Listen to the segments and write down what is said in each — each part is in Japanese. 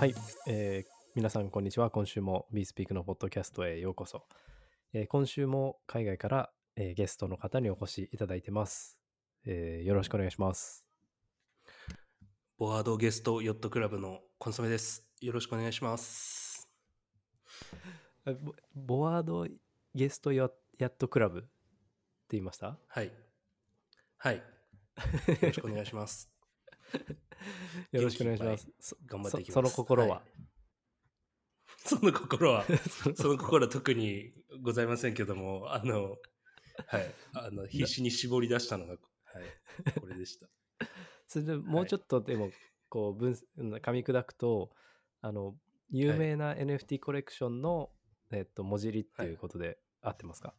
はい、えー皆さんこんにちは。今週も BeSpeak のポッドキャストへようこそ。えー今週も海外から、えーゲストの方にお越しいただいてます、えーよろしくお願いします。ボワードゲストヨットクラブのコンソメです。よろしくお願いします。あボボワードゲストヤヤットクラブって言いました？はい。はい。よろしくお願いします。よろしくお願いします。そ頑張っていきます。そその心は、い その心は、その心は特にございませんけども、あの、はい。あの、必死に絞り出したのが、はい。これでした。それでもうちょっとでもこう分うん噛み砕くとあの有名な NFT コレクションの、えっと文字りっていうことで合ってますか、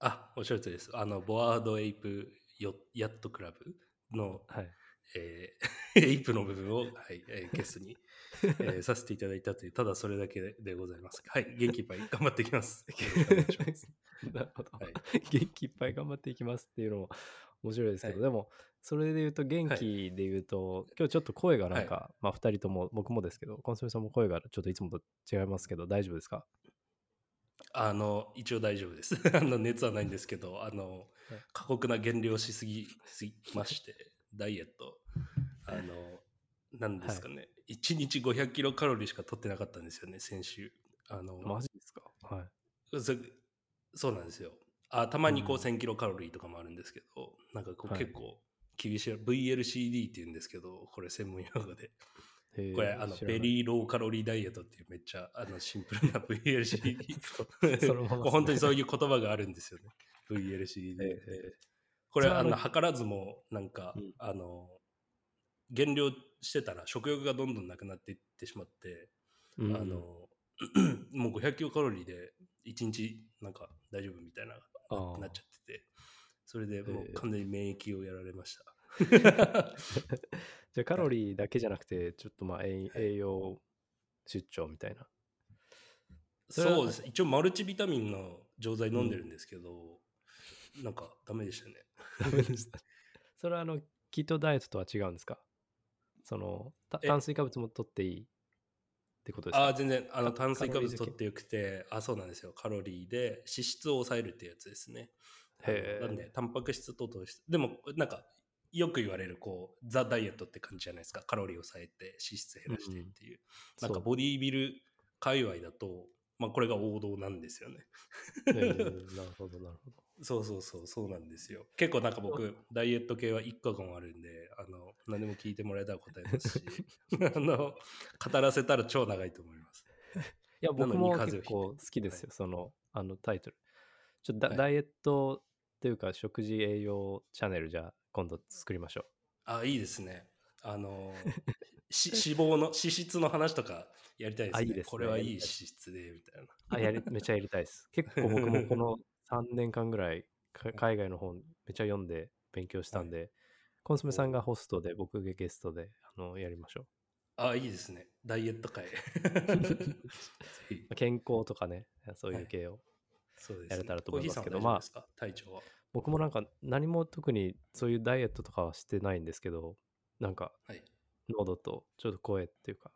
あ、おっしゃるとりです。あの、ボワードエイプヨヤットクラブの、はい、えー エイプの部分を、はいえーゲストに、えーさせていただいたという、ただそれだけでございます。はい、元気いっぱい頑張っていきます。ます。なるほど、はい。元気いっぱい頑張っていきますっていうのも面白いですけど、はい。でもそれで言うと元気で言うと、今日ちょっと声がなんか、まあ2人とも僕もですけどコンソメさんも声がちょっといつもと違いますけど大丈夫ですか？あの、一応大丈夫です。あの、熱はないんですけど、あの、過酷な減量しすぎすぎまして、ダイエット、あの、なんですかね、1日500キロカロリーしか取ってなかったんですよね、先週。あの、マジですか？はい。そそうなんですよ。あたまにこううん。1000キロカロリーとかもあるんですけど、なんかこうはい。結構厳しい、VLCD って言うんですけど、これ専門用語で。これあのベリーローカロリーダイエットっていうめっちゃあのシンプルな VLCD そのままっすね。本当にそういう言葉があるんですよね。VLCD で、ええこれあの図らずもなんか、うん。あの減量してたら食欲がどんどんなくなっていってしまって、うんあの もう500キロカロリーで1日なんか大丈夫みたいななっちゃっててそれでもええう完全に免疫をやられました。じゃあカロリーだけじゃなくて、ちょっとまあ栄栄養出張みたいな。そそうです。一応マルチビタミンの錠剤飲んでるんですけど、なんかダメでしたね。それはあの、キートダイエットとは違うんですか？その、たえ炭水化物も取っていいってことですか？ああ全然。あのか炭水化物取ってよくてあそうなんですよ。カロリーで脂質を抑えるってやつですね。へー。あのなんでタンパク質と糖質。でもなんかよく言われるこうザ・ダイエットって感じじゃないですか。カロリーを抑えて脂質減らしてっていう、なんかそう。ボディービル界隈だとまあこれが王道なんですよね。えーなるほど、なるほど。そうそうそうそうなんですよ。結構なんか僕ダイエット系は一過言あるんであの何でも聞いてもらえたら答えますし あの語らせたら超長いと思います。いや、僕も結構好きですよ、その、あのタイトル。ちょっとダ,、はい。ダイエットっていうか、食事栄養チャンネルじゃあ今度作りましょあいいですね。あの し脂肪の脂質の話とかやりたいですね。あいいですね。これはいい脂質でみたいな。う。あ、やり、めっちゃやりたいです。結構僕もこの3年間ぐらい、か海外の本めっちゃ読んで勉強したんで、コンソメさんがホストで、僕がゲストであのやりましょあいいですね。ダイエット会。健康とかね、そういう系を。やれたらと思いますけどは大丈夫ですか、体調は。僕もなんか何も特にそういうダイエットとかはしてないんですけど、なんかはい。喉とちょっと声っていうか、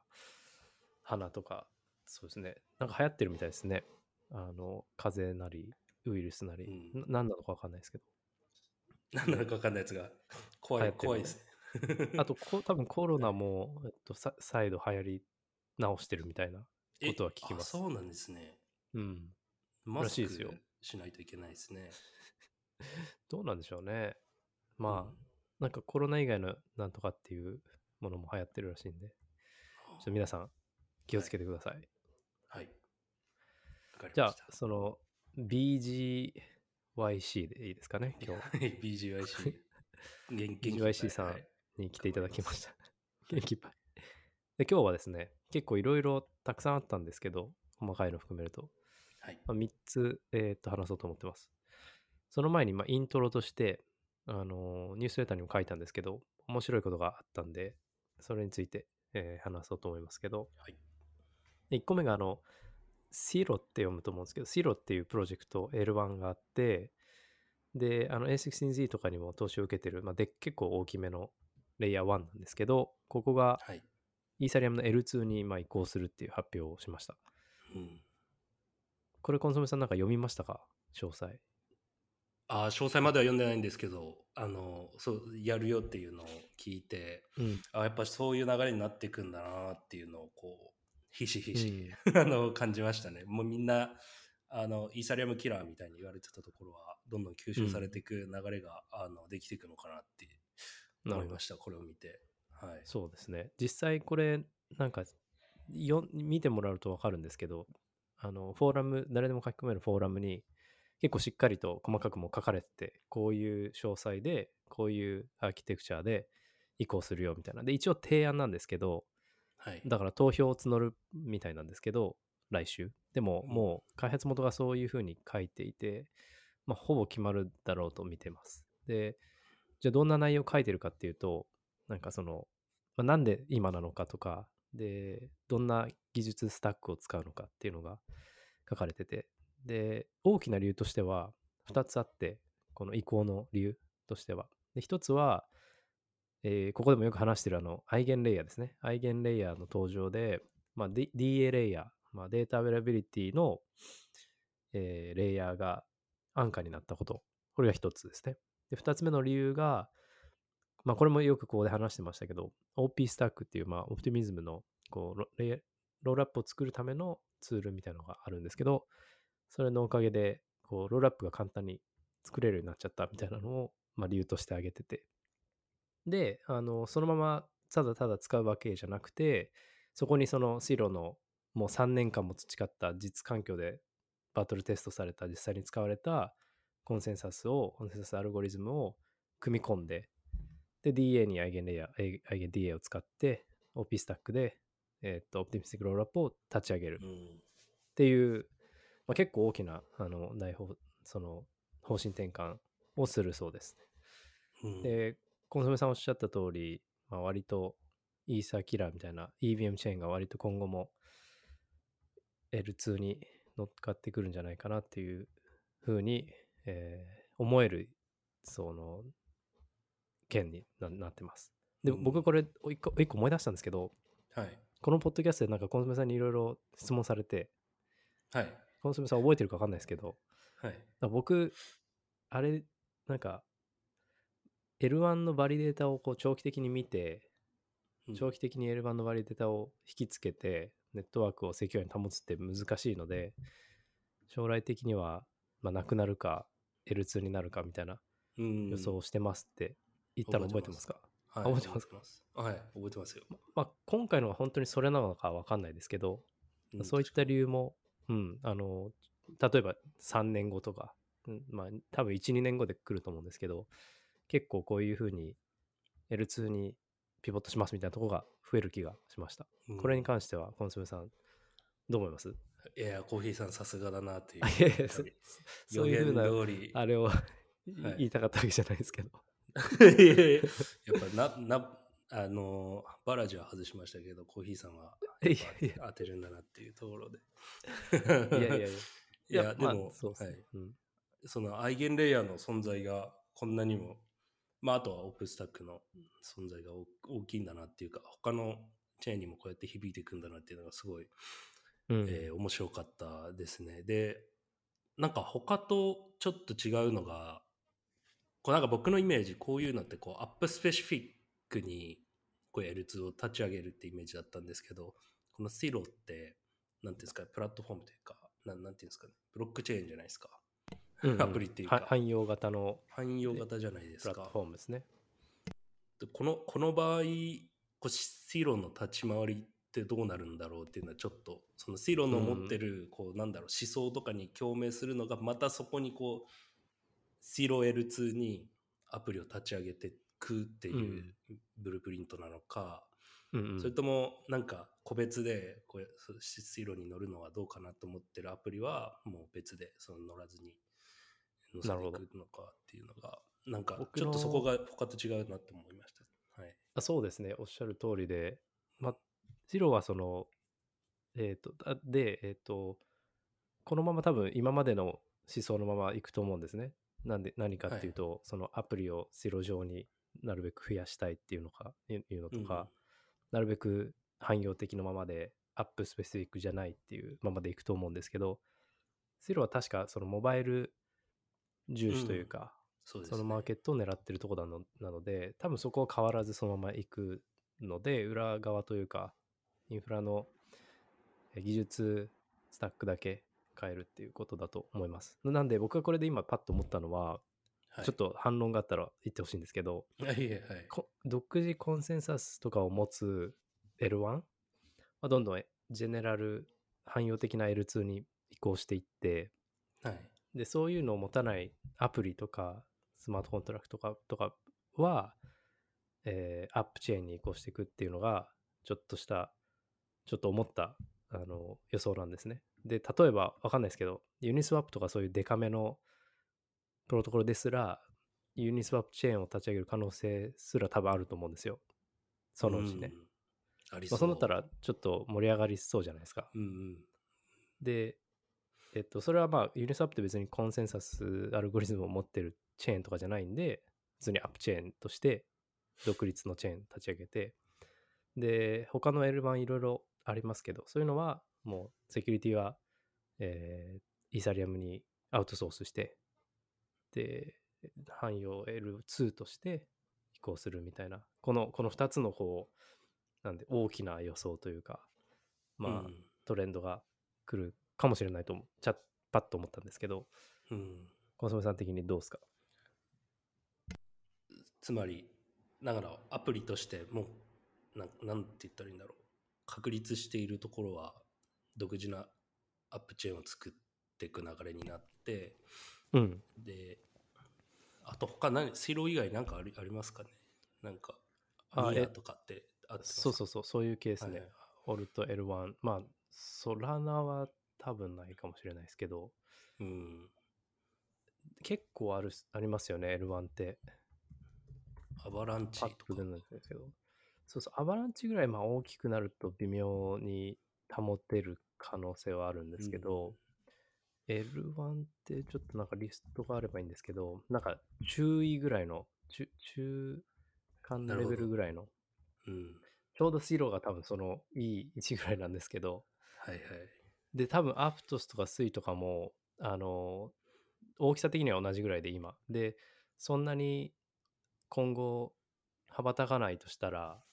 鼻とか、そうですね。なんか流行ってるみたいですね。あの、風邪なり、ウイルスなり、うん。な何なのかわかんないですけど。何なのか分かんないやつが 怖い怖いですね。あとこ、多分コロナも、えっと、さ再度流行り直してるみたいなことは聞きます。そうなんですね。うん。マスクらしいですよ。しないといけないですね。どうなんでしょうね。まあ、なんかコロナ以外のなんとかっていうものも流行ってるらしいんで、ちょっと皆さん気をつけてください。はい。わかりました。じゃあ、その BGYC でいいですかね、今日。はい BGYC 元気 BGYC さんに来ていただきました。元気いっぱい。で、今日はですね、結構いろいろたくさんあったんですけど、細かいの含めると、はいまあ、3つ、えーっと話そうと思ってます。その前に、まあ、イントロとして、あのーニュースレターにも書いたんですけど、面白いことがあったんで、それについて、えー話そうと思いますけど、はい1個目があの、シロって読むと思うんですけど、シロっていうプロジェクト L1 があって、で、あの A16Z とかにも投資を受けてる、まあ、で結構大きめのレイヤー1なんですけど、ここがはいイーサリアムの L2 にまあ移行するっていう発表をしました。うん。これコンソメさんなんか読みましたか？詳細。あー詳細までは読んでないんですけど、あの、そう、やるよっていうのを聞いて、うん。あやっぱそういう流れになっていくんだなっていうのをこうひしひし、うん あの感じましたね。もうみんなあのイーサリアムキラーみたいに言われてたところはどんどん吸収されていく流れが、あのできていくのかなって思いましたこれを見て。はい。そうですね。実際これ、なんかよ、見てもらうとわかるんですけど、あの、フォーラム、誰でも書き込めるフォーラムに、結構しっかりと細かくも書かれてて、こういう詳細で、こういうアーキテクチャで移行するよみたいな。で、一応提案なんですけど、はいだから投票を募るみたいなんですけど、来週。でも、うんもう開発元がそういうふうに書いていて、まあ、ほぼ決まるだろうと見てます。で、じゃあどんな内容書いてるかっていうと、なんかその、まあ、なんで今なのかとか、で、どんな技術スタックを使うのかっていうのが書かれてて、で、大きな理由としては2つあって、この移行の理由としては。で、1つは、えーここでもよく話してるあの、アイゲンレイヤーですね。アイゲンレイヤーの登場で、まあ、D- DA レイヤー、まあ、データアベラビリティの、えーレイヤーが安価になったこと。これが1つですね。で、2つ目の理由が、まあ、これもよくここで話してましたけど、OP スタックっていう、まあ、オプティミズムのこうロロールアップを作るためのツールみたいなのがあるんですけど、それのおかげで、こう、ロールアップが簡単に作れるようになっちゃったみたいなのを、まあ、理由として挙げてて。で、あの、そのままただただ使うわけじゃなくて、そこにそのシロのもう3年間も培った実環境でバトルテストされた実際に使われたコンセンサスを、コンセンサスアルゴリズムを組み込んで、で、DA にアイゲンレイヤー、アイゲン DA を使って、OP スタックで、えっ、と、オプティミスティックロールアップを立ち上げるっうんていう、まあ、結構大きな、あの、大方、その、方針転換をするそうです。うんで、コンソメさんおっしゃった通り、まあ、割とイーサーキラーみたいな EVM チェーンが割と今後も L2 に乗っかってくるんじゃないかなっていうふうに、えー思える、その、件にななってます。で、うん。僕これ一個一個思い出したんですけど、はい。このポッドキャストでなんかコンソメさんにいろいろ質問されて、はい。コンソメさん覚えてるか分かんないですけど、はい。僕、あれ、なんか、L1 のバリデータをこう長期的に見て、うん。長期的に L1 のバリデータを引きつけて、ネットワークをセキュアに保つって難しいので、将来的には、まあ、なくなるか、L2 になるかみたいなうん。予想をしてますって言ったの覚えてます。か、はい。覚えてますか？す。はい。覚えてますよ、まあ、今回のは本当にそれなのかわかんないですけど、ん。そういった理由も、うん、あの、例えば3年後とか、うんまあ、多分1、2年後で来ると思うんですけど、結構こういうふうに L2 にピボットしますみたいなところが増える気がしました。うん。これに関しては、コンソメさん、どう思います？いやコーヒーさんさすがだなっていうあいやいやそそういうふうな、あれを い言いたかったわけじゃないですけど。いやいややっぱななあのバラジは外しましたけどコーヒーさんは当てるんだなっていうところで。いやいやいや。いやでまあも、そうですね。はい。うん。そのアイゲンレイヤーの存在がこんなにも、まあ、あとはオープンスタックの存在が大大きいんだなっていうか、他のチェーンにもこうやって響いていくんだなっていうのがすごい、うんえー面白かったですね。で、なんか他とちょっと違うのが、こうなんか僕のイメージ、こういうのってこうアップスペシフィックにこう L2 を立ち上げるってイメージだったんですけど、この Zero って、なんていうんですか、プラットフォームというか、なんなんていうんですかね、ブロックチェーンじゃないですか。うんうん。アプリっていうか。は汎用型の汎用型じゃないですか。プラット。フォームですね。でこのこの場合、こうシロの立ち回りってどうなるんだろうっていうのはちょっとそのシロの持ってるこうなんだろう思想とかに共鳴するのがまたそこにこうシロ L2 にアプリを立ち上げていくっていうブループリントなのか、うんうん。それともなんか個別でこうそうシロに乗るのはどうかなと思ってるアプリはもう別でその乗らずに乗せていくのかっていうのがなんかちょっとそこが他と違うなって思いました。はい。あそうですね、おっしゃる通りで、まあ、ジローはその、えっ、と、あで、えっ、と、このまま多分今までの思想のままいくと思うんですね。なんで、何かっていうと、そのアプリをシロ上になるべく増やしたいっていうのか、いういうのとか、なるべく汎用的のままで、アップスペシフィックじゃないっていうままでいくと思うんですけど、セロは確かそのモバイル重視というか、そうです、そね。のマーケットを狙ってるところなのなので、多分そこは変わらずそのまま行くので、裏側というか、インフラのえ技術スタックだけ変えるっていうことだと思います。なんで僕がこれで今パッと思ったのは、はい、ちょっと反論があったら言ってほしいんですけど、はいはいはい。こ独自コンセンサスとかを持つ L1 はどんどんジェネラル汎用的な L2 に移行していって、はい。で、そういうのを持たないアプリとか、スマートコントラクトとかとかは、えーアップチェーンに移行していくっていうのが、ちょっとした、ちょっと思ったあの予想なんですね。で、例えば、わかんないですけど、ユニスワップとかそういうデカめのプロトコルですら、ユニスワップチェーンを立ち上げる可能性すら多分あると思うんですよ。そのうちね。うん。ありまあ、そう。そうなったら、ちょっと盛り上がりそうじゃないですか。うんうん。で、えっと、それはまあ、ユニスワップって別にコンセンサスアルゴリズムを持ってるチェーンとかじゃないんで、普通にアップチェーンとして独立のチェーン立ち上げて、で、他の L 版いろいろありますけど、そういうのはもうセキュリティは、えーイーサリアムにアウトソースして、で、汎用 L2 として移行するみたいな、この、この2つのこう、なんで大きな予想というか、まあ、うん。トレンドが来るかもしれないと思う、ちゃパッと思ったんですけど、うん。コンソメさん的にどうですか？つまり、だからアプリとしてもう、なんなんて言ったらいいんだろう。確立しているところは、独自なアップチェーンを作っていく流れになって、うん。で、あと他何、セロ以外なんかありありますかね？なんか、あえニアとかってあってそうそうそう、そういうケースね。はいはいオルト L1。まあ、ソラナは多分ないかもしれないですけど、うん。結構あるありますよね、L1 って。アバランチとかパッと出。なですけど。そうそう、アバランチぐらいまあ大きくなると微妙に保てる可能性はあるんですけど、L1 ってちょっとなんかリストがあればいいんですけど、なんか注意ぐらいの、中中間レベルぐらいの、うん。ちょうどシロが多分そのいい位置ぐらいなんですけど、はいはい。で、多分アプトスとかスイとかも、あの、大きさ的には同じぐらいで今。で、そんなに今後羽ばたかないとしたら、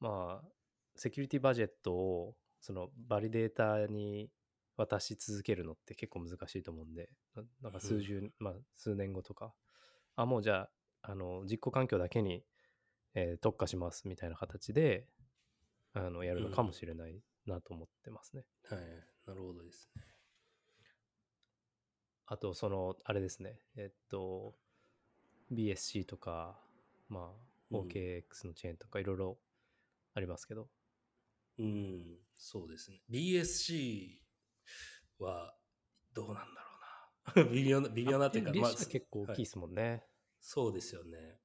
まあ、セキュリティバジェットをそのバリデータに渡し続けるのって結構難しいと思うんで、ななんか数十、まあ数年後とか、あ、もうじゃあ、あの、実行環境だけに、えー特化しますみたいな形で、あの、やるのかもしれないなと思ってますね。はい。なるほどですね。あと、その、あれですね、えっと、BSC とか、まあ、うん OKX のチェーンとかいろいろありますけど、うん、そうですね。BSC はどうなんだろうな。微妙な、微妙なっていうか、まあは結構大きいはですもんね。そうですよね。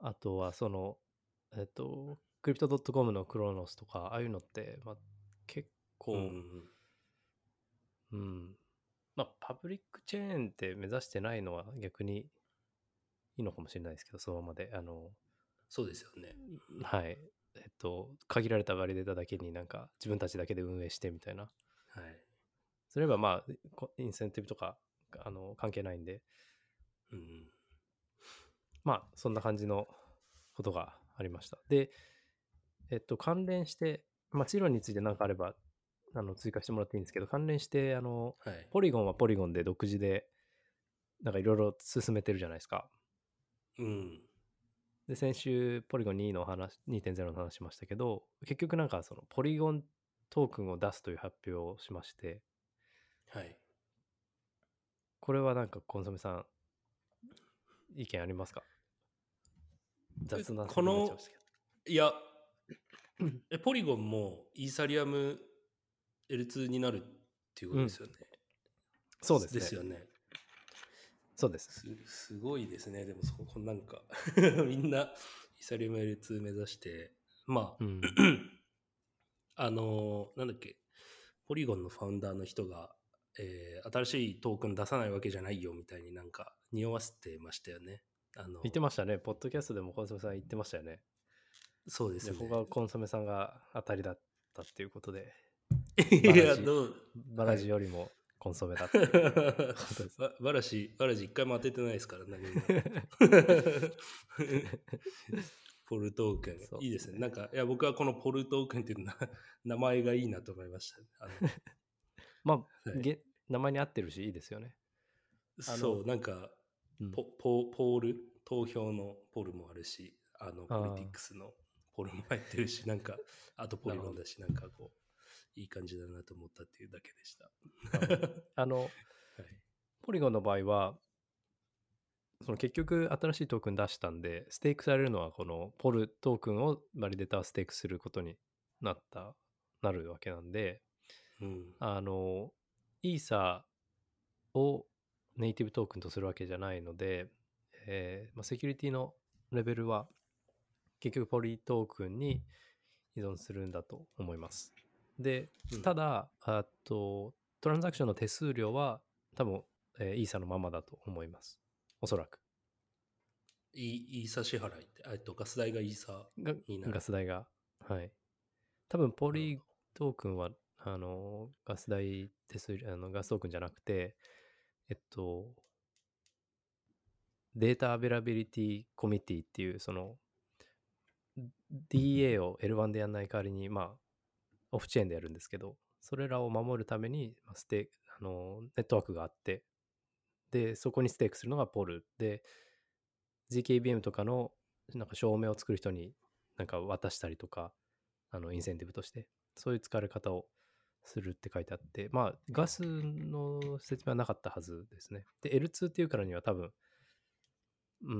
あとは、その、えっと、クリプト .com のクロノスとか、ああいうのって、まあ、結構、うんうん。まあ、パブリックチェーンって目指してないのは逆にいいのかもしれないですけど、そのままで。あの、そうですよね。はい。えっと、限られたバリデータだけになんか自分たちだけで運営してみたいな。はい。それはまあ、こインセンティブとか、あの、関係ないんで、うん。まあ、そんな感じのことがありました。で、えっと、関連して、まあ、チロについて何かあれば、あの、追加してもらっていいんですけど、関連して、あの、はい。ポリゴンはポリゴンで独自で、なんかいろいろ進めてるじゃないですか。うん。で、先週、ポリゴン2の話、2.0の話しましたけど、結局なんかその、ポリゴントークンを出すという発表をしまして、はい。これはなんかコンソメさん、意見ありますか？雑なこのいや、え、ポリゴンもイーサリアム L2 になるっていうことですよね。そうですね。ですよね。そうです。すすごいですね。でもそこなんか みんなイーサリアム L2 目指して、まあ、うん。あのーなんだっけ、ポリゴンのファウンダーの人が、えー新しいトークン出さないわけじゃないよみたいになんか匂わせてましたよね。あの言ってましたね。ポッドキャストでもコンソメさん言ってましたよね。そうですね。でここがコンソメさんが当たりだっったっていうことで、いや、ジどう、バラジよりもコンソメだっていうことです。ババラシ、バラジ一回も当ててないですから、何も。ポルトークン、そういいですね。なんか、いや、僕はこのポルトークンっていうな 名前がいいなと思いました。あのまあ、はいげ名前に合ってるし、いいですよね。そう、なんかうんポ、ポポール、投票のポルもあるし、あの、ポリティクスのポルも入ってるし、なんか、あとポリゴンだし、なんかこう、いい感じだなと思ったっていうだけでした。あの、はいポリゴンの場合は、その結局新しいトークン出したんで、ステークされるのはこのポルトークンをバリデータはステークすることになった、なるわけなんで、うん。あの、イーサをネイティブトークンとするわけじゃないので、えーまあ、セキュリティのレベルは結局ポリトークンに依存するんだと思います。でうん、ただ、あと、トランザクションの手数料は多分、えーイーサのままだと思います。おそらく。イイーサ支払いって、えっと、ガス代がイーサがになるガス代が。はい。多分、ポリトークンは、あの、ガス代手数料、あのガストークンじゃなくて、えっと、データアベラビリティコミッティっていう、その、DA を L1 でやんない代わりに、まあ、オフチェーンでやるんですけど、それらを守るために、ステあのネットワークがあって、で、そこにステークするのがポルで、GKBM とかのなんか証明を作る人になんか渡したりとか、あのインセンティブとして、そういう使われ方をするって書いてあって、まあ、ガスの説明はなかったはずですね。で、L2 っていうからには多分、うー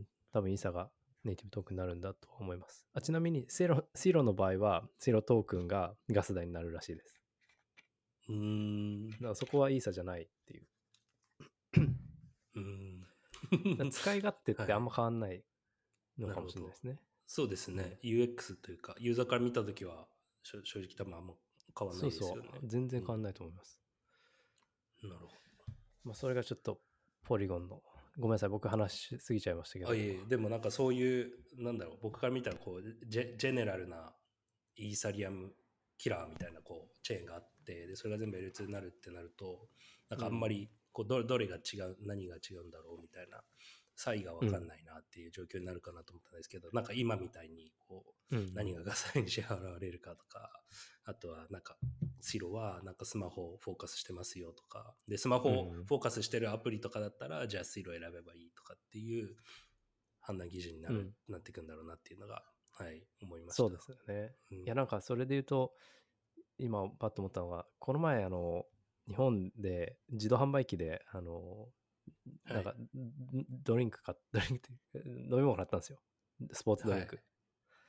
ん、多分イーサがネイティブトークンになるんだと思います。あちなみにセロ、シロの場合は、セロトークンがガス代になるらしいです。うーん。だからそこはイーサじゃないっていう。うーん。使い勝手ってあんま変わんないのはいかもしれないですね。そうですね。UX というか、ユーザーから見たときは、正直多分あんま変わらなそいうですよね。そう。全然変わんないと思います。なるほまあ、それがちょっとポリゴンの、ごめんなさい、僕話しすぎちゃいましたけど。ど。あ、いえでもなんかそういう、なんだろう、僕から見たらこう、ジェジェネラルなイーサリアムキラーみたいなこう、チェーンがあって、で、それが全部 L2 になるってなると、なんかあんまり、こうどれどれが違う、何が違うんだろうみたいな、差異が分かんないなっていう状況になるかなと思ったんですけど、なんか今みたいに、こう、うん何がガサに支払われるかとか、あとはなんか、シロはなんかスマホをフォーカスしてますよとか、で、スマホをうんフォーカスしてるアプリとかだったら、じゃあシロ選べばいいとかっていう判断基準になる、うんなっていくんだろうなっていうのが、はい、思いました。そうですよね。うんいや、なんかそれで言うと、今パッと思ったのが、この前、あの、日本で自動販売機で、あの、なんか、はドリンク買っ、ドリンク飲み物買ったんですよ。スポーツドリンク。はい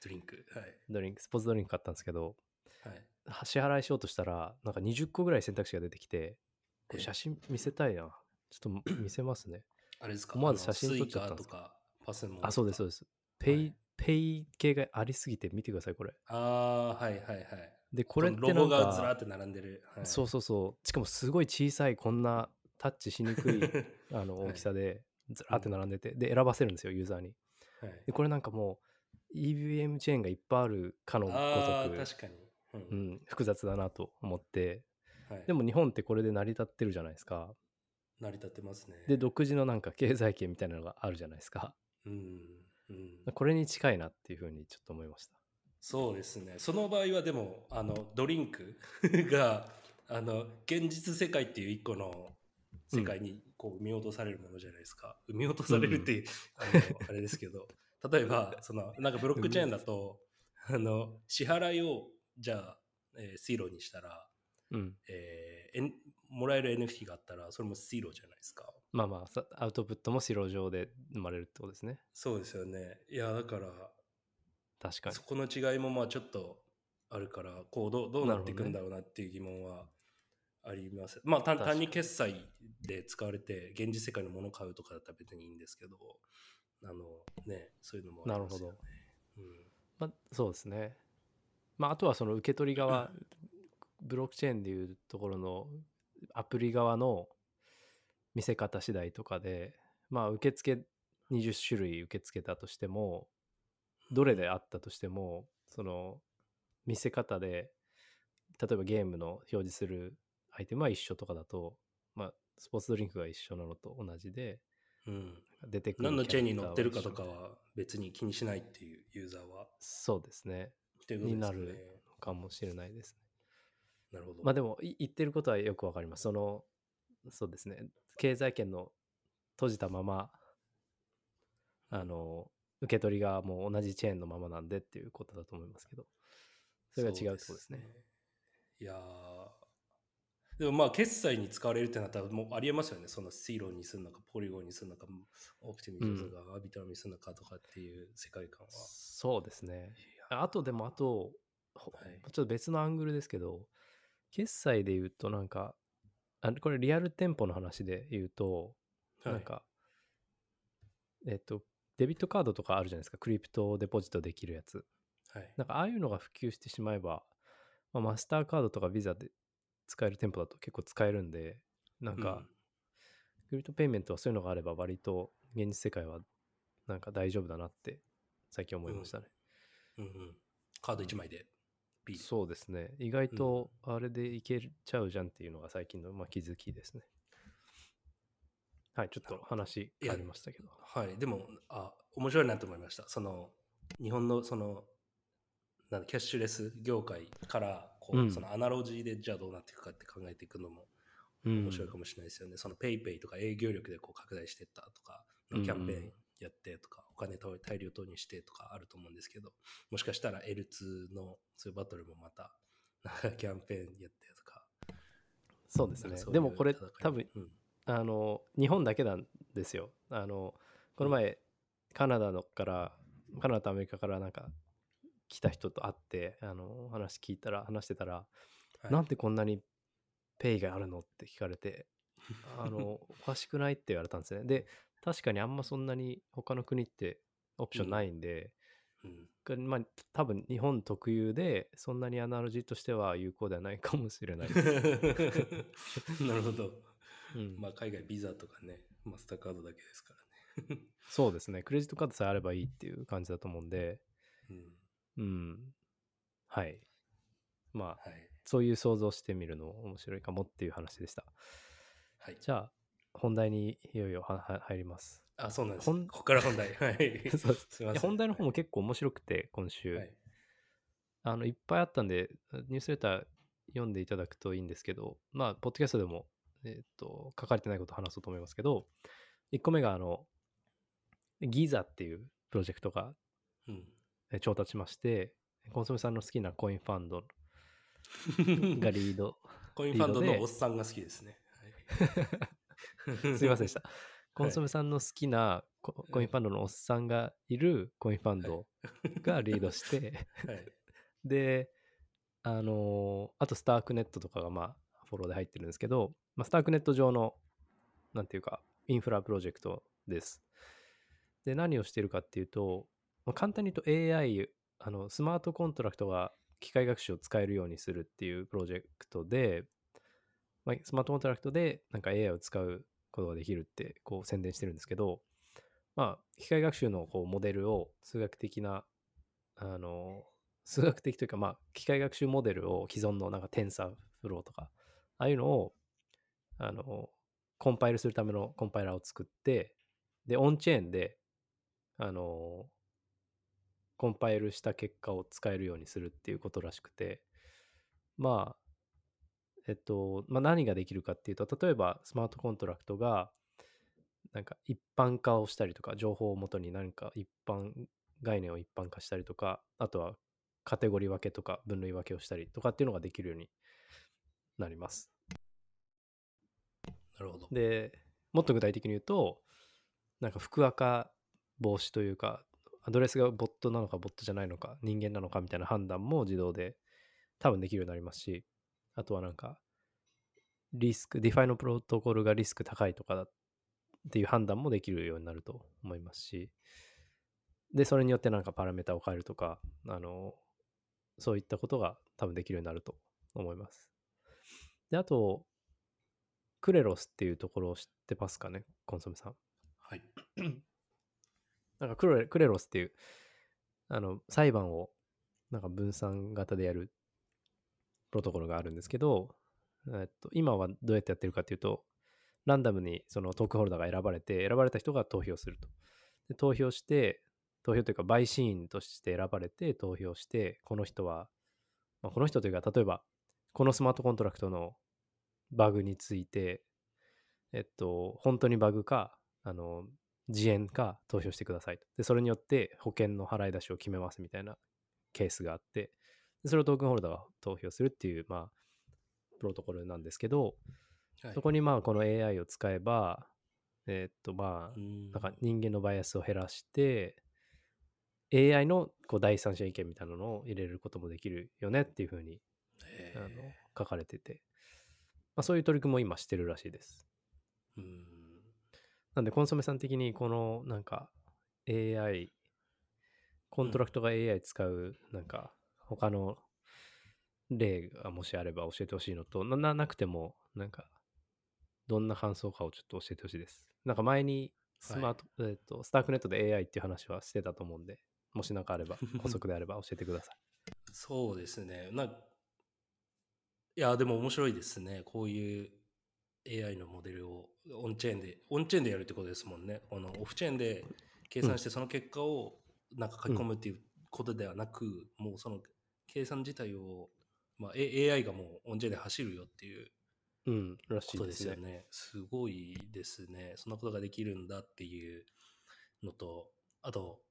ドリンク。はい。ドリンク、スポーツドリンク買ったんですけど、はい。は支払いしようとしたら、なんか20個ぐらい選択肢が出てきて、これえ写真見せたいな。ちょっと 見せますね。あれですか思わず写真撮っちゃったんですか、パスモあ、そうです、そうです。ペイ、はいペイ系がありすぎて見てください、これ。ああ、はいはいはい。で、これってロなんゴがずらって並んでる。はい、そうそうそう。しかもすごい小さい、こんなタッチしにくいあの はい大きさで、ずらーって並んでて、で、選ばせるんですよ、ユーザーに。はいで、これなんかもう、EVM チェーンがいっぱいあるかのごとく、確かに。うんうん、複雑だなと思って、はい、でも日本ってこれで成り立ってるじゃないですか。成り立ってますね。で、独自のなんか経済圏みたいなのがあるじゃないですか。うん、うん。これに近いなっていうふうにちょっと思いました。そうですね。その場合はでも、あの、ドリンクが、あの、現実世界っていう一個の世界にこう生み落とされるものじゃないですか。生み落とされるっていう、あの、あれですけど、例えば、その、なんかブロックチェーンだと、あの、支払いを、じゃあ、えー、シーロにしたら、うん。えーもらえる NFT があったら、それもシーロじゃないですか。まあまあ、さアウトプットも白状で生まれるってことですね。そうですよね。いや、だから、確かにそ。この違いもまあちょっとあるから、こうどうどうなっていくんだろうなっていう疑問はあります。まあ単単に決済で使われて、現実世界のものを買うとかだったら別にいいんですけど、あのね、そういうのもありますよね。まあ、そうですね。まあ、あとはその受け取り側、ブロックチェーンでいうところのアプリ側の見せ方次第とかで、まあ、受付20種類受け付けたとしても、どれであったとしても、その見せ方で例えばゲームの表示するアイテムは一緒とかだと、まあ、スポーツドリンクが一緒なのと同じで、うん。出てくる何のチェーンに乗ってるかとかは別に気にしないっていうユーザーは。そうですね。っていうことね。になるかもしれないですね。なるほど。まあでも、い言ってることはよくわかります。その、そうですね。経済圏の閉じたまま、あの、受け取りがもう同じチェーンのままなんでっていうことだと思いますけど、それが違うってことですね。そういやーでもまあ決済に使われるってなったらもうありえますよね。そのシーロンにするのか、ポリゴンにするのか、オプティミズムとか、アビタルにするのかとかっていう世界観は。そうですね。あとでも、あと、ほはいちょっと別のアングルですけど、決済で言うとなんか、あこれリアル店舗の話で言うと、はいなんか、えっと、デビットカードとかあるじゃないですか、クリプトデポジトできるやつ。はい。なんか、ああいうのが普及してしまえば、まあ、マスターカードとかビザで使える店舗だと結構使えるんで、なんか、うんクリプトペイメントはそういうのがあれば、割と現実世界はなんか大丈夫だなって最近思いましたね。うんうん。カード1枚でビール。そうですね。意外とあれでいけちゃうじゃんっていうのが最近のまあ気づきですね。はい、ちょっと話変わりましたけど。はい。でも、あ、面白いなと思いました。その、日本のその、なんだキャッシュレス業界からこう、うんそのアナロジーでじゃあどうなっていくかって考えていくのもうん面白いかもしれないですよね。そのペイペイとか営業力でこう拡大していったとか、キャンペーンやってとか、お金と大量投入してとかあると思うんですけど、もしかしたら L2 のそういうバトルもまた、なんかキャンペーンやってとか。そうですねういうでもこれ多分、うんあの、日本だけなんですよ。あの、この前、カナダのから、カナダとアメリカからなんか来た人と会って、あの、話聞いたら、話してたら、はいなんでこんなにペイがあるのって聞かれて、あの、おかしくないって言われたんですね。で、確かにあんまそんなに他の国ってオプションないんで、うんがまあ、多分日本特有で、そんなにアナロジーとしては有効ではないかもしれない。なるほど。うんまあ海外ビザとかね、マスターカードだけですからね。そうですね。クレジットカードさえあればいいっていう感じだと思うんで、うん、うん。はい。まあ、はい。そういう想像してみるの面白いかもっていう話でした。はい。じゃあ、本題にいよいよは は入ります。あ、そうなんです。ここから本題。はい。そうです すいません。本題の方も結構面白くて、今週。はい。あの、いっぱいあったんで、ニュースレター読んでいただくといいんですけど、まあ、ポッドキャストでも、えっ、と、書かれてないことを話そうと思いますけど、1個目が、あの、ギザっていうプロジェクトがうん。え調達しまして、コンソメさんの好きなコインファンドがリード。コインファンドのおっさんが好きですね。はい、すいませんでした。コンソメさんの好きなココインファンドのおっさんがいるコインファンドがリードして、はい。で、あのーあとスタークネットとかがまあフォローで入ってるんですけど、まあ、スタークネット上の、なんていうか、インフラプロジェクトです。で、何をしているかっていうと、まあ、簡単に言うと AI、あの、スマートコントラクトが機械学習を使えるようにするっていうプロジェクトで、まあ、スマートコントラクトでなんか AI を使うことができるってこう宣伝してるんですけど、まあ、機械学習のこうモデルを数学的な、あの、数学的というか、まあ、機械学習モデルを既存のなんかテンサーフローとか、ああいうのを、あの、コンパイルするためのコンパイラーを作って、で、オンチェーンで、あの、コンパイルした結果を使えるようにするっていうことらしくて、まあ、えっと、まあ、何ができるかっていうと、例えばスマートコントラクトが、なんか一般化をしたりとか、情報をもとに何か一般概念を一般化したりとか、あとはカテゴリー分けとか分類分けをしたりとかっていうのができるようになります。なるほど。で、もっと具体的に言うと、なんか複赤防止というか、アドレスがボットなのかボットじゃないのか、人間なのかみたいな判断も自動で多分できるようになりますし、あとはなんか、リスク、ディファイのプロトコルがリスク高いとかだっていう判断もできるようになると思いますし、で、それによってなんかパラメータを変えるとか、あの、そういったことが多分できるようになると思います。で、あと、クレロスっていうところを知ってますかね、コンソメさん。はい。なんかクレクレロスっていう、あの、裁判をなんか分散型でやるプロトコルがあるんですけど、えっと、今はどうやってやってるかっていうと、ランダムにそのトークホルダーが選ばれて、選ばれた人が投票すると。で投票して、投票というか、陪審員として選ばれて投票して、この人は、まあ、この人というか、例えば、このスマートコントラクトのバグについて、えっと、本当にバグか、あの、自演か投票してくださいと。で、それによって保険の払い出しを決めますみたいなケースがあって、それをトークンホルダーが投票するっていう、まあ、プロトコルなんですけど、はい。そこにまあ、この AI を使えば、えっと、まあう、ん。なんか人間のバイアスを減らして、AI のこう第三者意見みたいなのを入れることもできるよねっていうふうにへあのー書かれてて、まあ、そういう取り組みも今してるらしいです。うん。なんで、コンソメさん的にこのなんか AI、コントラクトが AI 使うなんか他の例がもしあれば教えてほしいのと、なななくてもなんかどんな感想かをちょっと教えてほしいです。なんか前にスマート、えっと、スタークネットで AI っていう話はしてたと思うんで、もしなんかあれば、補足であれば教えてください。そうですね。ないや、でも面白いですね。こういう AI のモデルをオンチェーンで、オンチェーンでやるってことですもんね。このオフチェーンで計算してその結果をなんか書き込むっていうことではなく、もうその計算自体を、まあ、A- AI がもうオンチェで走るよっていううん、らしいですすね。よね。すごいですね。そんなことができるんだっていうのと、あと、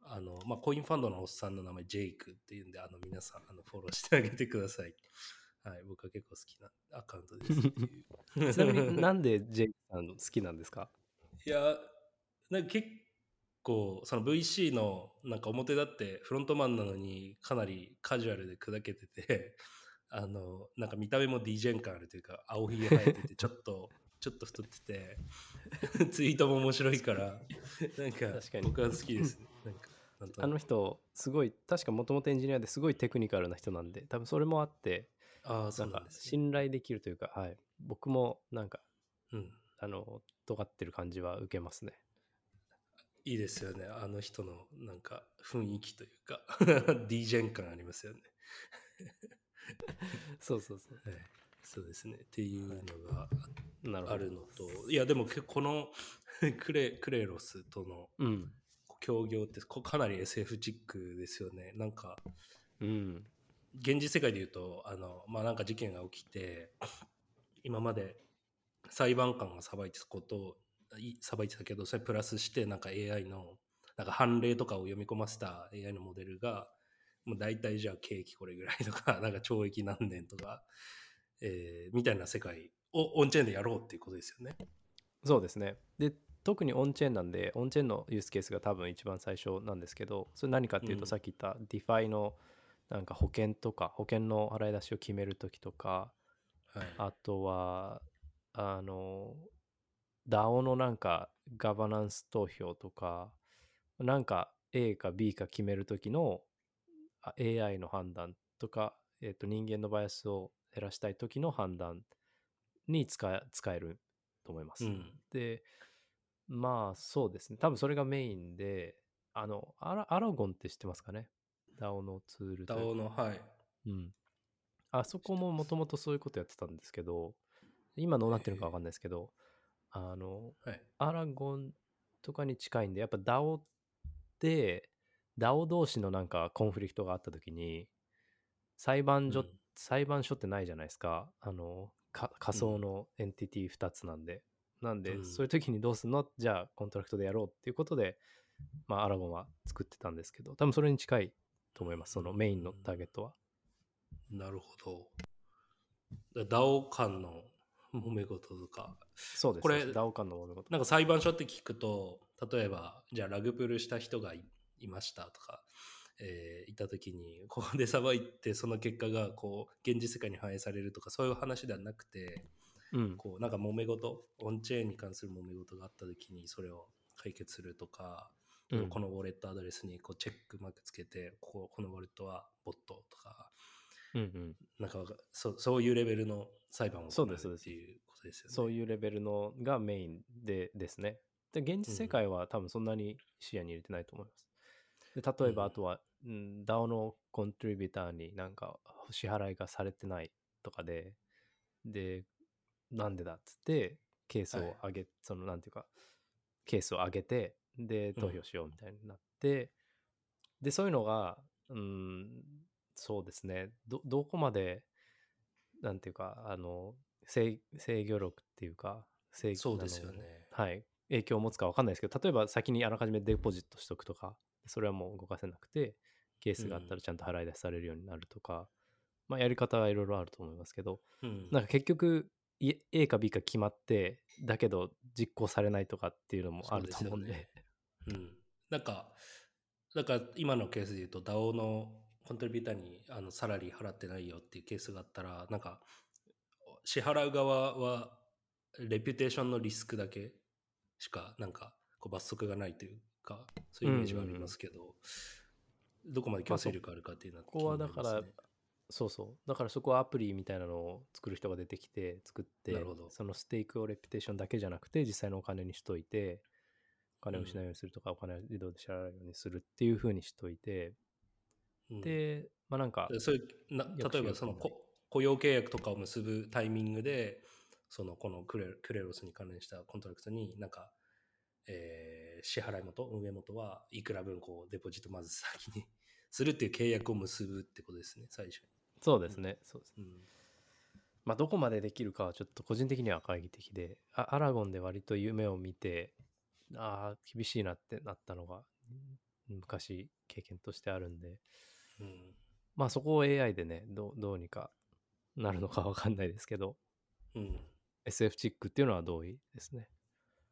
あの、まあ、コインファンドのおっさんの名前、ジェイクっていうんで、あの、皆さん、あの、フォローしてあげてください。はい、僕は結構好きなアカウントです。ちなみになんでジェイクさん好きなんですか？いや、なんか結構、その VC のなんか表立ってフロントマンなのにかなりカジュアルで砕けてて、あの、なんか見た目も DJ 感あるというか、青ひげ生えてて、ちょっと、ちょっと太ってて、ツイートも面白いから、なんか僕は好きですね。なんか、なんとあの人、すごい、確かもともとエンジニアですごいテクニカルな人なんで、多分それもあって、ああ、そうんなんですね。信頼できるというか、はい。僕もなんか、うん。あの、尖ってる感じは受けますね。いいですよね。あの人のなんか雰囲気というか、DJ 感ありますよね。そうそうそう。はい、そうですね。っていうのが。あるのと、いや、でもけこの クレクレロスとのうん。協業ってこかなり SF チックですよね。なんか、うん。現実世界で言うと、あの、まあ、なんか事件が起きて、今まで裁判官が裁いてたことを、い裁いてたけど、それプラスして、なんか AI の、なんか判例とかを読み込ませた AI のモデルが、もう大体じゃあ刑期これぐらいとか、なんか懲役何年とか、えーみたいな世界をオンチェーンでやろうっていうことですよね。そうですね。で、特にオンチェーンなんで、オンチェーンのユースケースが多分一番最初なんですけど、それ何かっていうと、うんさっき言った DeFi のなんか保険とか、保険の払い出しを決めるときとか、はい。あとは、あの、DAO のなんかガバナンス投票とか、なんか A か B か決めるときのあ AI の判断とか、えっと人間のバイアスを減らしたいときの判断に使え使えると思います。うん。で、まあそうですね。多分それがメインで、あの、アラアラゴンって知ってますかね ?DAO のツール DAO の、はい。うん。あそこももともとそういうことやってたんですけど、今どうなってるのかわかんないですけど、あの、はい。 Aragon とかに近いんで、やっぱ DAO って、DAO 同士のなんかコンフリクトがあったときに、裁判所、うん裁判所ってないじゃないですか。あの、か仮想のエンティティ2つなんで。なんで、うんそういう時にどうすんの？じゃあコントラクトでやろうっていうことで、まあ Aragon は作ってたんですけど、多分それに近いと思います。そのメインのターゲットは。なるほど。だ DAO 間の 揉め事とか、そうです。これそうです DAO 間のものこと。なんか裁判所って聞くと、例えば、じゃあラグプルした人がいいましたとか、えーいた時に、ここで裁いて、その結果が、こう、現実世界に反映されるとか、そういう話ではなくて、うん。こう、なんか揉め事、オンチェーンに関する揉め事があった時に、それを解決するとか、うんこのウォレットアドレスにこうチェックマークつけて、こここのウォレットはボットとか、うんうん。なんかそうそういうレベルの裁判を行うそうですそうですっていうことですよね。そういうレベルのがメインでですね。で、現実世界は多分そんなに視野に入れてないと思います。で、例えばうんあとはうん DAO のコントリビューターになんか支払いがされてないとかで、で、なんでだっつって、ケースを上げ、そのなんていうか、ケースを上げて、で、投票しようみたいになって、で、そういうのが、うん、そうですね、ど、どこまで、なんていうか、あの、制制御力っていうか、制そうですよね。はい、影響を持つかわかんないですけど、例えば先にあらかじめデポジットしとくとか、それはもう動かせなくて、ケースがあったらちゃんと払い出しされるようになるとか、まあ、やり方はいろいろあると思いますけど、うん。なんか結局、い A か B か決まって、だけど実行されないとかっていうのもあると思うんで、ねうん、なんか、だから今のケースで言うと DAO のコントリビューターにあのサラリー払ってないよっていうケースがあったら、なんか、支払う側はレピュテーションのリスクだけしか、なんか、こう罰則がないというか、そういうイメージはありますけど、どこまで強制力あるかっていうのはここはだからそうそう。だからそこはアプリみたいなのを作る人が出てきて、作ってなるほど、そのステークをレピュテーションだけじゃなくて、実際のお金にしといて、お金を失うようにするとか、お金を自動で支払うようにするっていう風にしといて、うんで、まあなんか、そういうな例えばその雇用契約とかを結ぶタイミングでそのこのクレ Kleros に関連したコントラクトになんか、えー支払い元運営元はいくら分こうデポジットまず先にするっていう契約を結ぶってことですね最初そうですね、そうです。に、まあどこまでできるかはちょっと個人的には懐疑的で、あ Aragon で割と夢を見て、ああ、厳しいなってなったのが、うん昔経験としてあるんで、うん。うんまあそこを AI でね、どうどうにかなるのかわかんないですけど、うん、SF チックっていうのは同意ですね。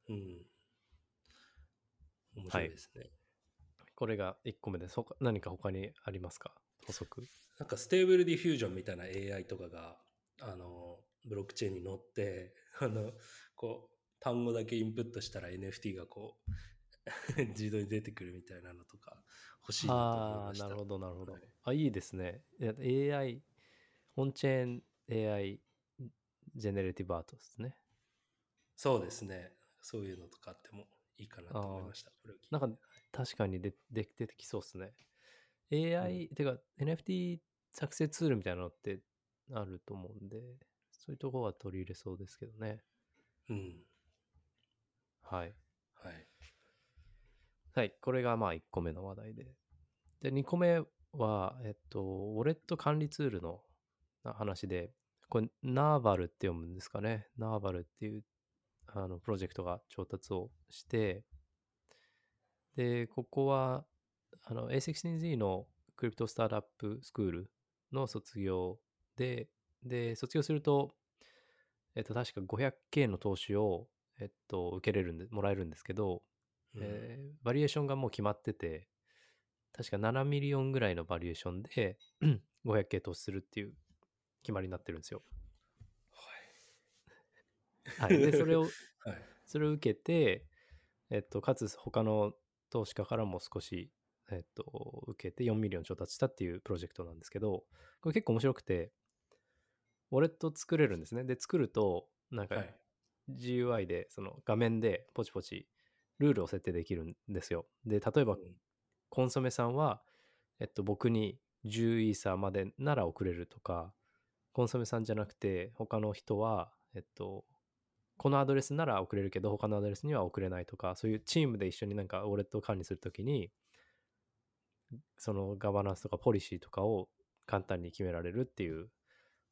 うん、面白いですね、これが1個目です。他何か他にありますか？補足。なんか Stable Diffusion みたいな AI とかが、あの、ブロックチェーンに乗って、あの、こう、単語だけインプットしたら NFT がこう、自動に出てくるみたいなのとか欲しいなと思いああー、ました。なるほど、なるほど。はいあ、いいですね。AI、オンチェーン AI ジェネレティブアートですね。そうですね。そういうのとかあってもいいかなと思いました。これなんか確かにでで出てきそうですね。AI、てか NFT 作成ツールみたいなのってあると思うんで、そういうところは取り入れそうですけどね。うん。はい。はい。はい、これがまあ1個目の話題で。で、2個目は、えっと、ウォレット管理ツールの話で、これ、ナーバルって読むんですかね。ナーバルっていうあのプロジェクトが調達をして、で、ここは、あの、A16Z の Crypto Startup School の卒業で、で、卒業すると、えっと、確か 500K の投資を、えっと、受けれるんで、もらえるんですけど、うんえー valuation がもう決まってて、確か7 million ぐらいの valuation で 500K 投資するっていう決まりになってるんですよ。はい。で、それを、はい。それを受けて、えっと、かつ他の投資家からも少し、えっと、受けて4 million 調達したっていうプロジェクトなんですけど、これ結構面白くて、ウォレット作れるんですね。で、作ると、なんかはい GUI で、その画面でポチポチルールを設定できるんですよ。で、例えばうん。コンソメさんは、えっと、僕に10イーサーまでなら送れるとか、コンソメさんじゃなくて、他の人は、えっと、このアドレスなら送れるけど、他のアドレスには送れないとか、そういうチームで一緒になんかウォレットを管理するときに、そのガバナンスとかポリシーとかを簡単に決められるっていう、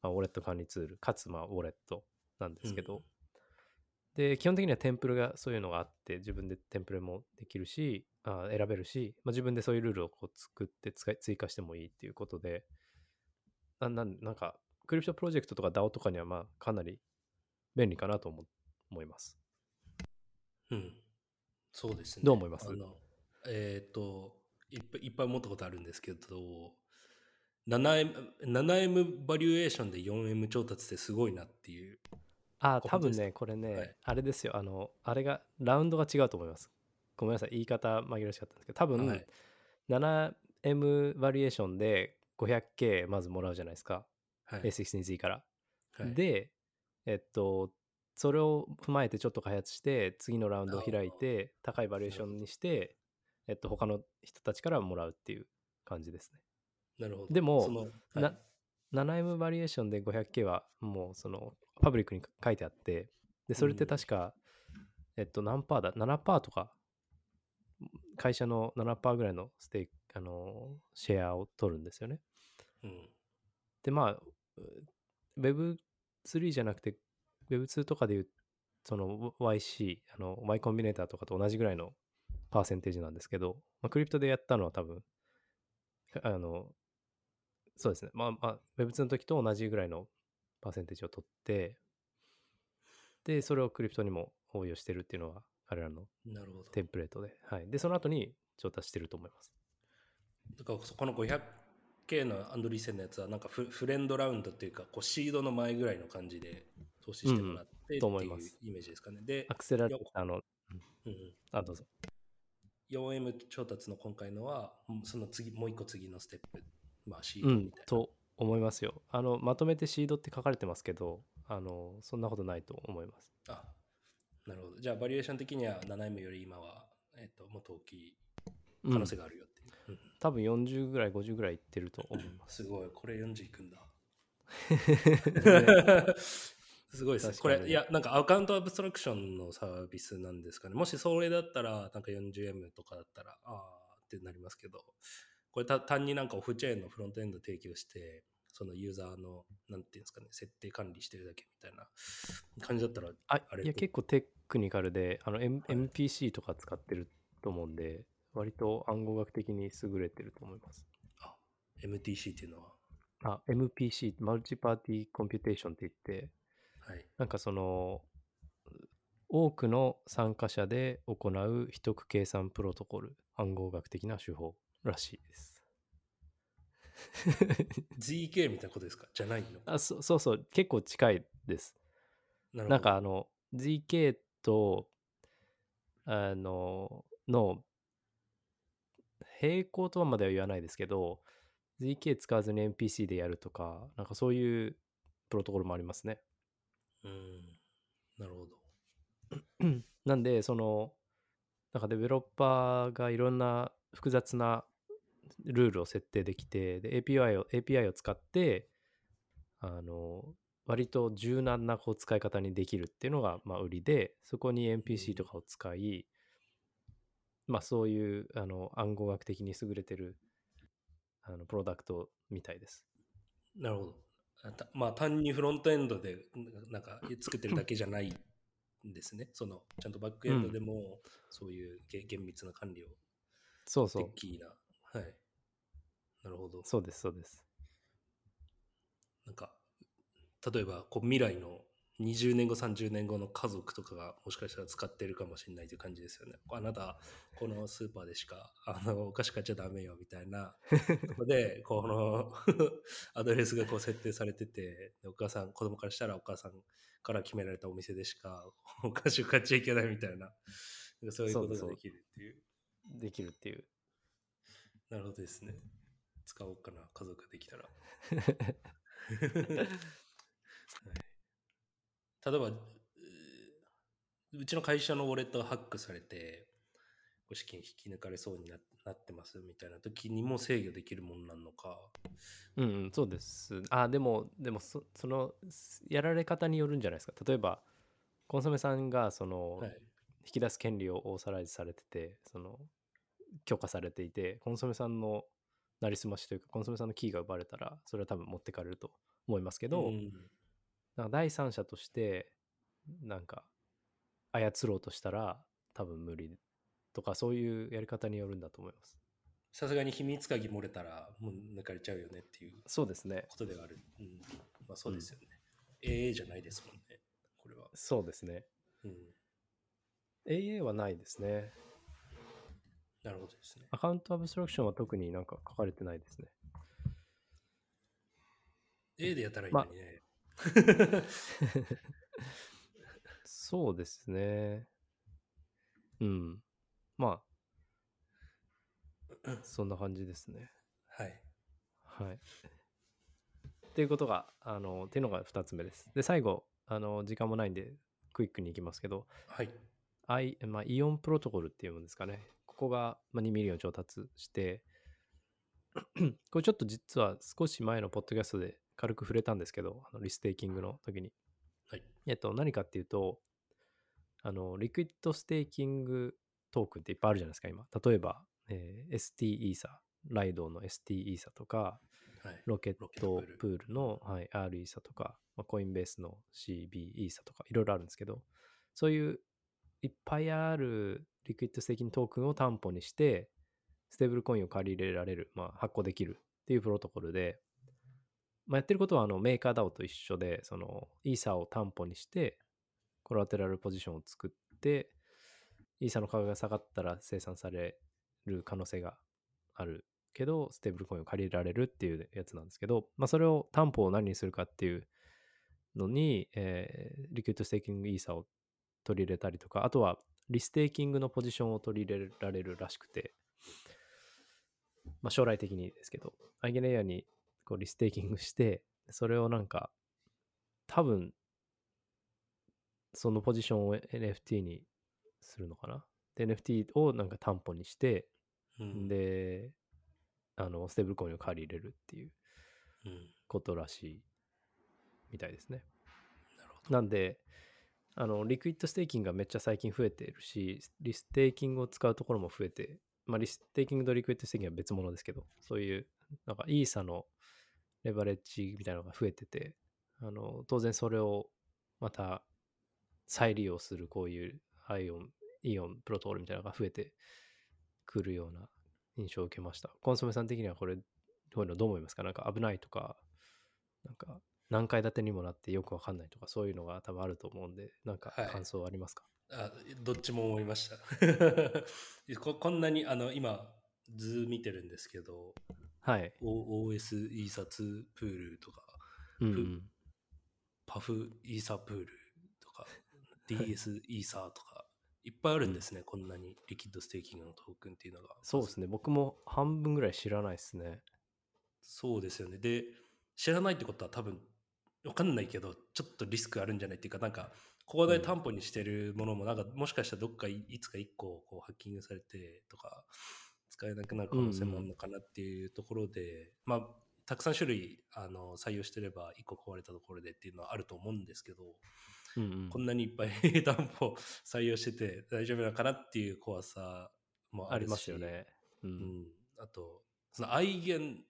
まあ、ウォレット管理ツール、かつまあウォレットなんですけど、うんで、基本的にはテンプレがそういうのがあって、自分でテンプレもできるし、あ選べるし、まあ、自分でそういうルールをこう作って使い追加してもいいっていうことで、ななんなんか、クリプトプロジェクトとか DAO とかにはまあかなり便利かなと思思います。うん。そうですね。どう思います？えっ、といっぱい、いっぱい思ったことあるんですけど、7M, 7M バリュエーションで 4M 調達ってすごいなっていう。あ多分ね、これね、はいあれですよ、あの、あれが、ラウンドが違うと思います。ごめんなさい、言い方紛らわしかったんですけど、多分、はい 7M バリエーションで 500K まずもらうじゃないですか、はい。A16Z から。はい、で、えっと、それを踏まえてちょっと開発して、次のラウンドを開いて、高いバリエーションにして、えっと、他の人たちからもらうっていう感じですね。なるほど。でもそのはいな 7M バリエーションで 500K はもうそのパブリックに書いてあって、で、それって確か、えっと、何パーだ ?7% とか、会社の7%ぐらいのステーキ、あの、シェアを取るんですよね。うん。で、まあ、Web3 じゃなくて、Web2 とかでいう、その YC、あの、Y コンビネーターとかと同じぐらいのパーセンテージなんですけど、まあ、クリプトでやったのは多分、あの、そうですね。まあまあ、Web2 の時と同じぐらいのパーセンテージを取って、で、それをクリプトにも応用してるっていうのが彼らの。テンプレートで、はい。で、その後に調達してると思います。だからそこの 500K のアンドリーセンのやつはなんかフフレンドラウンドっていうかこうシードの前ぐらいの感じで投資してもらってっていうと思いますイメージですかね。でア、クセラレーターの、うんうん、あ、どうぞ。4M 調達の今回のはうんその次もう一個次のステップ、まあシーうんドみたいな。、と思いますよ。あの、まとめてシードって書かれてますけど、あの、そんなことないと思います。あなるほど。じゃあバリエーション的には 7M より今は、えっともっと大きい可能性があるよっていう。うん多分40ぐらい、50ぐらいいってると思います。すごい、これ40いくんだ。ね すごいですね。これ、いや、なんかアカウントアブストラクションのサービスなんですかね。もしそれだったら、なんか 40M とかだったら、あーってなりますけど、これた単になんかオフチェーンのフロントエンド提供して、そのユーザーの、なんていうんですかね、設定管理してるだけみたいな感じだったら、ああれいや、結構テクニカルで、あの、M はい MPC とか使ってると思うんで、割と暗号学的に優れてると思います。あ、MTC っていうのは、あ、MPC、 multi-party computation って言って、はい。なんかその、多くの参加者で行う秘匿計算プロトコル、暗号学的な手法らしいです。ZK みたいなことですか？じゃないの？あそそうそう、結構近いです。ななんかあの、ZK と、あの、の、並行とはまでは言わないですけど、ZK 使わずに NPC でやるとか、なんかそういうプロトコルもありますね。うん。なるほど。なんで、その、なんかデベロッパーがいろんな複雑なルールを設定できて、で API を API を使って、あの、割と柔軟なこう使い方にできるっていうのがまあ売りで、そこに NPC とかを使い、まあそういうあの暗号学的に優れてるあのプロダクトみたいです。なるほど。まあ単にフロントエンドでななんか作ってるだけじゃないんですね。そのちゃんとバックエンドでもそういうげ厳密な管理をそうそう。テッキーな。はい。なるほど。そうです、そうです。なんか例えばこう未来の20年後30年後の家族とかがもしかしたら使ってるかもしれないという感じですよね。あなたこのスーパーでしかあのお菓子買っちゃダメよみたいな。とこでこの アドレスがこう設定されててでお母さん子供からしたらお母さんから決められたお店でしかお菓子を買っちゃいけないみたいな。そういうことができるっていう。できるっていう。なるほどですね。使おうかな家族ができたら 例えばううちの会社のウォレットがハックされてこう資金引き抜かれそうにななってますみたいな時にも制御できるものなのかうん、うん、そうです。あ、でも、でもそ、その、すやられ方によるんじゃないですか。例えば、コンソメさんが、その、はい引き出す権利をオーサライズされてて、その、許可されていて、コンソメさんのなりすましというか、コンソメさんのキーが奪われたら、それは多分持ってかれると思いますけど、うんなんか第三者として、なんか、操ろうとしたら、多分無理とか、そういうやり方によるんだと思います。さすがに秘密鍵漏れたらもう抜かれちゃうよねっていうそうですね。ことではある、うんまあ、そうですよね、AA じゃないですもんねこれは、そうですね。うん、AA はないですね。なるほどですねアカウントアブストラクションは特になんか書かれてないですね。A でやったらいいのにね、そうですね。うん。まあ、そんな感じですね。はいはい。っていうことが、あの、っていうのが2つ目です。で、最後、あの、時間もないんで、クイックに行きますけど、はい I まあ、 Ion Protocol っていうんですかね。ここが、まあ、2 million 調達して、これちょっと実は少し前のポッドキャストで軽く触れたんですけど、あの restaking の時に。はい。えっと、何かっていうと、あの、 liquid staking token っていっぱいあるじゃないですか、今。例えば、えー ST イーサ、 Lido の ST イーサとか、はい。 Rocket Pool の、はい、R イーサとか、まあ、 Coinbase の CB イーサとか、いろいろあるんですけど、そういういっぱいある liquid staking token を担保にして、ステーブルコインを借り入れられる、まあ、発行できるっていうプロトコルで、まあ、やってることはあのメーカー DAO と一緒で、そのイーサを担保にして、 collateral position を作って、イーサの価格が下がったら清算される可能性があるけど、ステーブルコインを借りられるっていうやつなんですけど、まあ、それを担保を何にするかっていうのに、えー liquid staking イーサを取り入れたりとか、あとはリステーキングのポジションを取り入れられるらしくて、まあ、将来的にですけど、アイゲレイヤーにこうリステーキングして、それをなんか、多分、そのポジションを NFT にするのかな。で、NFT をなんか担保にして、うん、で、あの、ステーブルコインを借り入れるっていううん。ことらしいみたいですね。なるほど。なんで、あの、 liquid staking がめっちゃ最近増えているし、 restaking を使うところも増えて、まあ、 restaking と liquid staking は別物ですけど、そういう、なんか、イーサのレバレッジみたいなのが増えてて、あの、当然それをまた再利用するこういう Ion、Ion Protocol みたいなのが増えてくるような印象を受けました。コンソメさん的にはこれ、こういうのどう思いますか？なんか危ないとか、なんか何階建てにもなってよくわかんないとか、そういうのが多分あると思うんで、なんかはい感想ありますか、あどっちも思いました こ。こんなに、あの、今、図見てるんですけど、はい。O- OS イーサ2プールとか、うんうん。パフイーサプールとか、DS イーサとか、いっぱいあるんですね、こんなにリキッドステーキングのトークンっていうのが。そうですね。僕も半分ぐらい知らないですね。そうですよね。で、知らないってことは多分、わかんないけど、ちょっとリスクあるんじゃないっていうか、なんか、ここで担保にしてるものも、なんか、もしかしたらどっかいいつか1個こうハッキングされてとか、使えなくなる可能性もあるのかなっていうところで、まあ、たくさん種類あの採用してれば1個壊れたところでっていうのはあると思うんですけど、うんうんこんなにいっぱい 担保採用してて大丈夫なのかなっていう怖さもありますよね。う。うんん、あと、その Eigen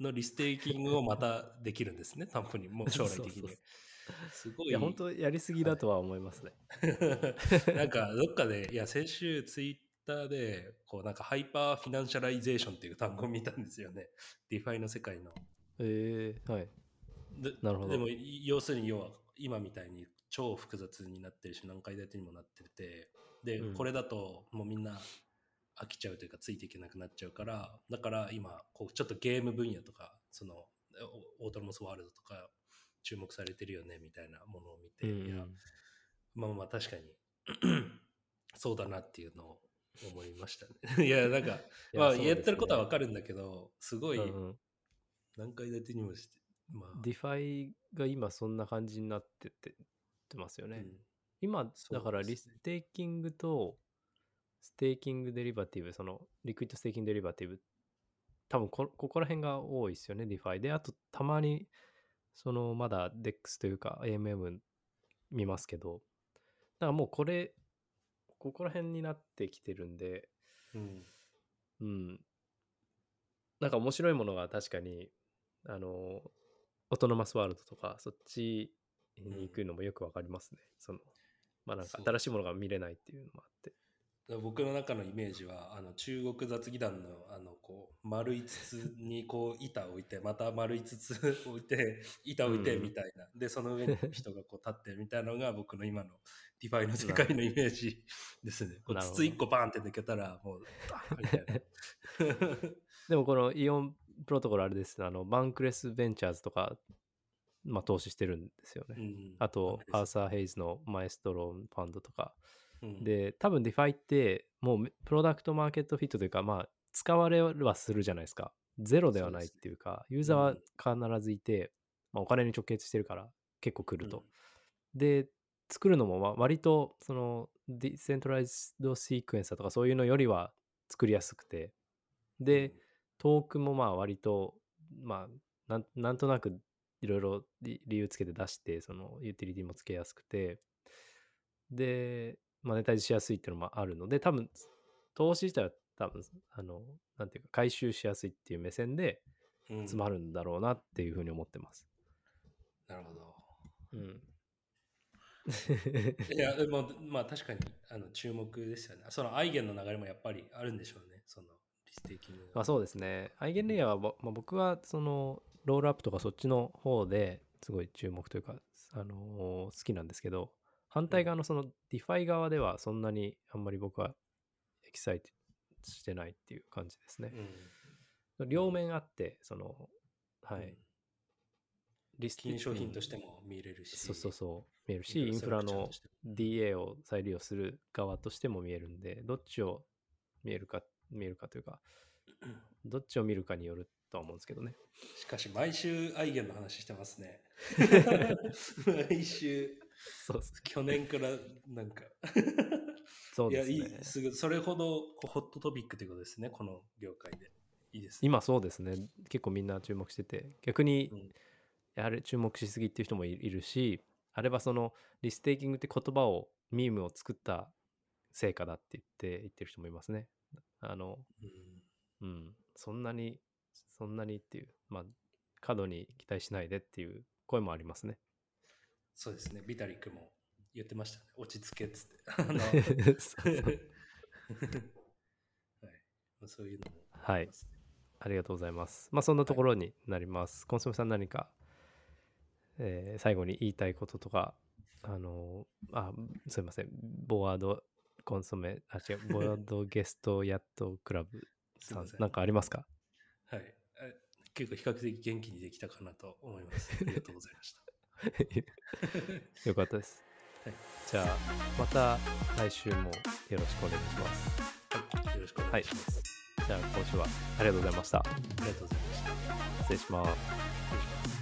の restaking をまたできるんですね、担保に、もう将来的そうそうに。すごい。いや、本当やりすぎだとは思いますね。なんか、どっかで、いや、先週ツイッターで、こう、なんか、 hyper-financialization っていう単語を見たんですよね。 DeFi の世界の。えー、はい。でなるほどでも、要するに、要は、今みたいに超複雑になってるし、何階建てにもなってて、で、うんこれだと、もうみんな飽きちゃうというか、ついていけなくなっちゃうから、だから今、こう、ちょっとゲーム分野とか、その、オ autonomous world とか、注目されてるよね、みたいなものを見て、うんいや、まあまあ確かに そうだなっていうのを思いましたね。いやなんか まあそうですね。言ってることはわかるんだけどすごい何階建てにもしてまあ。 DeFi が今そんな感じになってってってますよね。うん。今、だから restaking と staking derivative、その liquid staking derivative、多分こここら辺が多いですよね、 DeFi。で、あとたまに、そのまだ DEX というか AMM 見ますけど、だからもうこれ、ここら辺になってきてるんで、うんうん。なんか面白いものが確かに、あの、 autonomous world とか、そっちに行くのもよくわかりますね。その、まあなんか新しいものが見れないっていうのもあって。僕の中のイメージはあの中国雑技団のあのこう丸い筒にこう板を置いてまた丸い筒 置いて板置いてうんみたいな、でその上に人がこう立ってるみたいなのが僕の今の DeFi の世界のイメージですね。こう筒1個バーンって抜けたらもうバーンみたいな。でもこの Ion Protocol あれですあの、 Bankless Ventures とか、まあ投資してるんですよね。うんあと、アーーサー・ヘイズの Maelstrom Fund とか。うん。で、多分 DeFi って、もう product market fit というか、まあ、使われはするじゃないですか。ゼロではないっていうか、ユーザーは必ずいて、まあ、お金に直結してるから結構来ると。で、作るのもまあ割と、その、 decentralized sequencer とかそういうのよりは作りやすくて、で、トークもまあ割と、まあなんなんとなくいろいろ理理由つけて出して、そのユーティリティもつけやすくて、で、マネタイズしやすいっていうのもあるので、多分、投資自体は多分、あの、なんていうか、回収しやすいっていう目線でうん集まるんだろうなっていうふうに思ってます。なるほど。うん。いや、でも、まあ確かにあの注目ですよね。その Eigen の流れもやっぱりあるんでしょうね。その restakingが。まあそうですね。 EigenLayer はぼ、まあ、僕はその rollup とかそっちの方ですごい注目というか、あのー好きなんですけど、反対側のその DeFi 側ではそんなにあんまり僕はエキサイトしてないっていう感じですね。うん。両面あって、その、はい。うんリス金商品としても見れるし。そうそうそう見えるし、インフラの DA を再利用する側としても見えるんで、どっちを見えるか、見えるかというか、どっちを見るかによるとは思うんですけどね。しかし、毎週アイゲンの話してますね。毎週、そうっす去年からなんか。そういや、いですねい、。すぐ、それほどホットトピックということですね、この業界で。いいですね。今そうですね。結構みんな注目してて、逆にうんやれ注目しすぎっていう人もいいるし、あればそのリステーキングって言葉を、ミームを作った成果だって言って言ってる人もいますね。あの、うんうん、そんなに、そんなにっていう、まあ、過度に期待しないでっていう声もありますね。そうですね、ビタリックも言ってましたね。落ち着けっつって。そう いういうのもはいありがとうございます。まあそんなところになります。コンソメさん何か、えー最後に言いたいこととか、あのーあ、すいません。ボワードコンソメ、あ、違う、ボワードゲストヤットクラブさんんなんかありますか？はい。あ結構比較的元気にできたかなと思います。ありがとうございました。よかったです。はいじゃあ、また来週もよろしくお願いします。はい、よろしくお願いします。じゃあ今週はありがとうございました。ありがとうございました。失礼します。失礼します